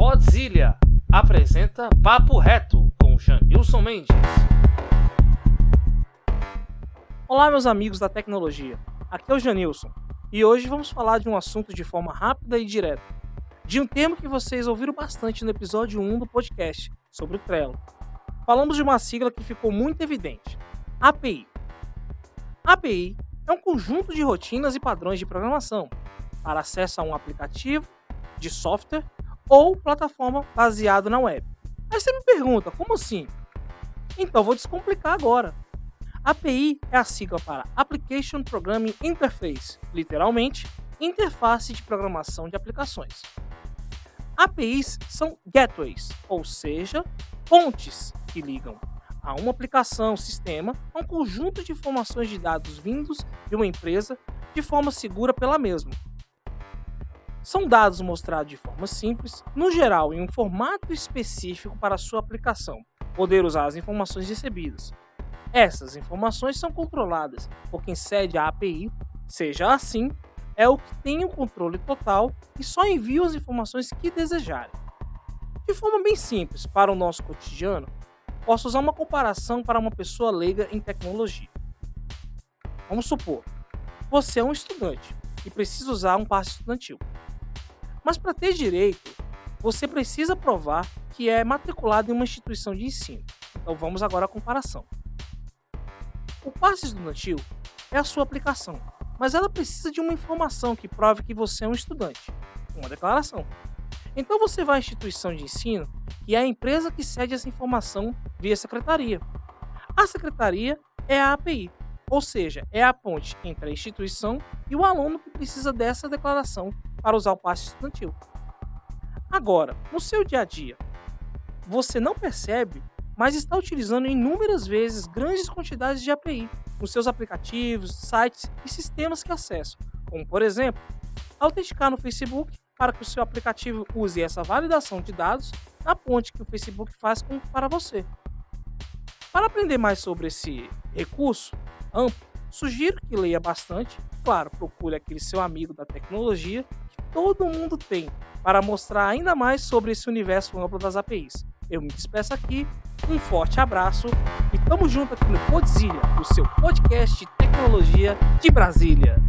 Podzilha apresenta Papo Reto com Janilson Mendes. Olá, meus amigos da tecnologia. Aqui é o Janilson e hoje vamos falar de um assunto de forma rápida e direta. De um tema que vocês ouviram bastante no episódio 1 do podcast, sobre o Trello. Falamos de uma sigla que ficou muito evidente: API. API é um conjunto de rotinas e padrões de programação para acesso a um aplicativo de software ou plataforma baseado na web. Aí você me pergunta, como assim? Então vou descomplicar agora. API é a sigla para Application Programming Interface, literalmente, interface de programação de aplicações. APIs são gateways, ou seja, pontes que ligam a uma aplicação, sistema, a um conjunto de informações de dados vindos de uma empresa de forma segura pela mesma. São dados mostrados de forma simples, no geral em um formato específico para sua aplicação, poder usar as informações recebidas. Essas informações são controladas por quem cede a API, seja assim, é o que tem o controle total e só envia as informações que desejarem. De forma bem simples, para o nosso cotidiano, posso usar uma comparação para uma pessoa leiga em tecnologia. Vamos supor, você é um estudante e precisa usar um passe estudantil. Mas para ter direito, você precisa provar que é matriculado em uma instituição de ensino. Então vamos agora à comparação. O passe estudantil é a sua aplicação, mas ela precisa de uma informação que prove que você é um estudante, uma declaração. Então você vai à instituição de ensino e é a empresa que cede essa informação via secretaria. A secretaria é a API, ou seja, é a ponte entre a instituição e o aluno que precisa dessa declaração para usar o passe estudantil. Agora, no seu dia a dia, você não percebe, mas está utilizando inúmeras vezes grandes quantidades de API nos seus aplicativos, sites e sistemas que acessam, como por exemplo, autenticar no Facebook para que o seu aplicativo use essa validação de dados na ponte que o Facebook faz com, para você. Para aprender mais sobre esse recurso amplo, sugiro que leia bastante. Claro, procure aquele seu amigo da tecnologia todo mundo tem para mostrar ainda mais sobre esse universo amplo das APIs. Eu me despeço aqui, um forte abraço e tamo junto aqui no Podzilha, o seu podcast de tecnologia de Brasília.